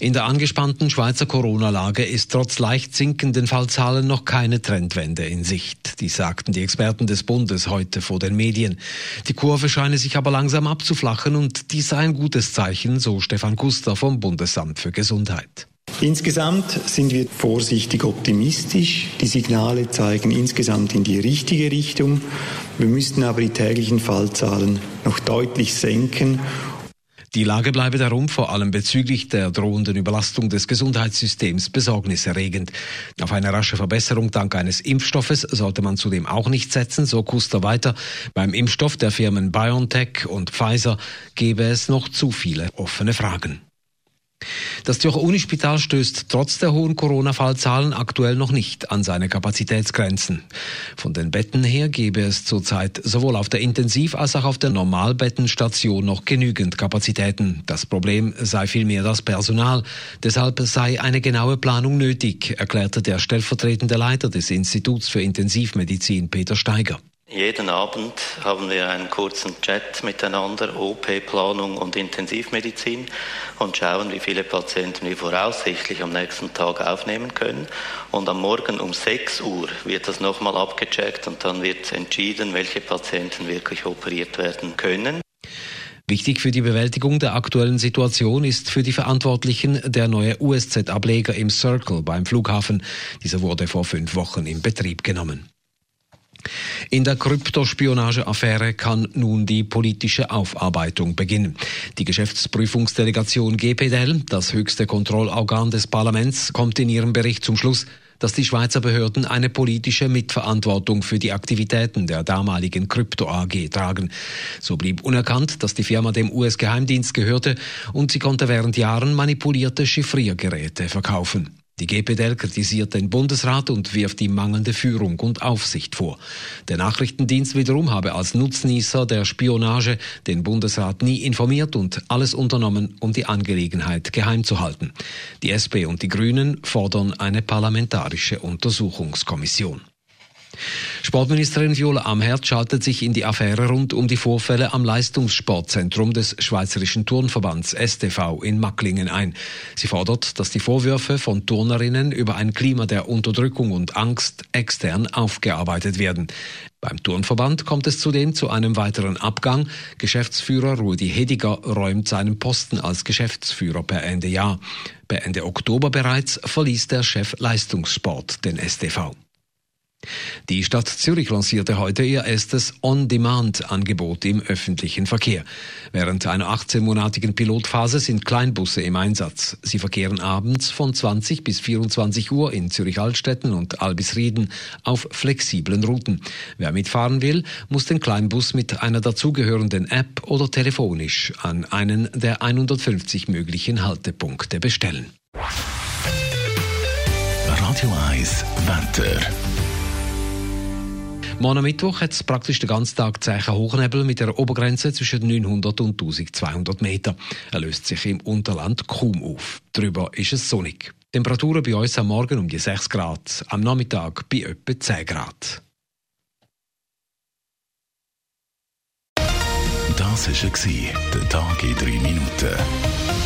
In der angespannten Schweizer Corona-Lage ist trotz leicht sinkenden Fallzahlen noch keine Trendwende in Sicht. Die sagten die Experten des Bundes heute vor den Medien. Die Kurve scheine sich aber langsam abzuflachen und dies sei ein gutes Zeichen, so Stefan Kuster vom Bundesamt für Gesundheit. Insgesamt sind wir vorsichtig optimistisch. Die Signale zeigen insgesamt in die richtige Richtung. Wir müssten aber die täglichen Fallzahlen noch deutlich senken die Lage bleibe darum vor allem bezüglich der drohenden Überlastung des Gesundheitssystems besorgniserregend. Auf eine rasche Verbesserung dank eines Impfstoffes sollte man zudem auch nicht setzen, so Kuster weiter. Beim Impfstoff der Firmen BioNTech und Pfizer gebe es noch zu viele offene Fragen. Das Zürcher Unispital stößt trotz der hohen Corona-Fallzahlen aktuell noch nicht an seine Kapazitätsgrenzen. Von den Betten her gebe es zurzeit sowohl auf der Intensiv- als auch auf der Normalbettenstation noch genügend Kapazitäten. Das Problem sei vielmehr das Personal. Deshalb sei eine genaue Planung nötig, erklärte der stellvertretende Leiter des Instituts für Intensivmedizin Peter Steiger. Jeden Abend haben wir einen kurzen Chat miteinander, OP-Planung und Intensivmedizin und schauen, wie viele Patienten wir voraussichtlich am nächsten Tag aufnehmen können. Und am Morgen um 6 Uhr wird das nochmal abgecheckt und dann wird entschieden, welche Patienten wirklich operiert werden können. Wichtig für die Bewältigung der aktuellen Situation ist für die Verantwortlichen der neue USZ-Ableger im Circle beim Flughafen. Dieser wurde vor fünf Wochen in Betrieb genommen. In der Kryptospionage-Affäre kann nun die politische Aufarbeitung beginnen. Die Geschäftsprüfungsdelegation GPDL, das höchste Kontrollorgan des Parlaments, kommt in ihrem Bericht zum Schluss, dass die Schweizer Behörden eine politische Mitverantwortung für die Aktivitäten der damaligen Krypto AG tragen. So blieb unerkannt, dass die Firma dem US-Geheimdienst gehörte und sie konnte während Jahren manipulierte Chiffriergeräte verkaufen. Die GPDL kritisiert den Bundesrat und wirft ihm mangelnde Führung und Aufsicht vor. Der Nachrichtendienst wiederum habe als Nutznießer der Spionage den Bundesrat nie informiert und alles unternommen, um die Angelegenheit geheim zu halten. Die SP und die Grünen fordern eine parlamentarische Untersuchungskommission. Sportministerin Viola Amherd schaltet sich in die Affäre rund um die Vorfälle am Leistungssportzentrum des Schweizerischen Turnverbands STV in Macklingen ein. Sie fordert, dass die Vorwürfe von Turnerinnen über ein Klima der Unterdrückung und Angst extern aufgearbeitet werden. Beim Turnverband kommt es zudem zu einem weiteren Abgang. Geschäftsführer Rudi Hediger räumt seinen Posten als Geschäftsführer per Ende Jahr. Per Ende Oktober bereits verließ der Chef Leistungssport den STV. Die Stadt Zürich lancierte heute ihr erstes On-Demand-Angebot im öffentlichen Verkehr. Während einer 18-monatigen Pilotphase sind Kleinbusse im Einsatz. Sie verkehren abends von 20 bis 24 Uhr in Zürich-Altstetten und Albisrieden auf flexiblen Routen. Wer mitfahren will, muss den Kleinbus mit einer dazugehörenden App oder telefonisch an einen der 150 möglichen Haltepunkte bestellen. Radio 1 Wetter. Morgen Mittwoch hat es praktisch den ganzen Tag Zeichen Hochnebel mit einer Obergrenze zwischen 900 und 1200 Meter. Er löst sich im Unterland kaum auf. Darüber ist es sonnig. Temperaturen bei uns am Morgen um die 6 Grad, am Nachmittag bei etwa 10 Grad. Das war der Tag in 3 Minuten.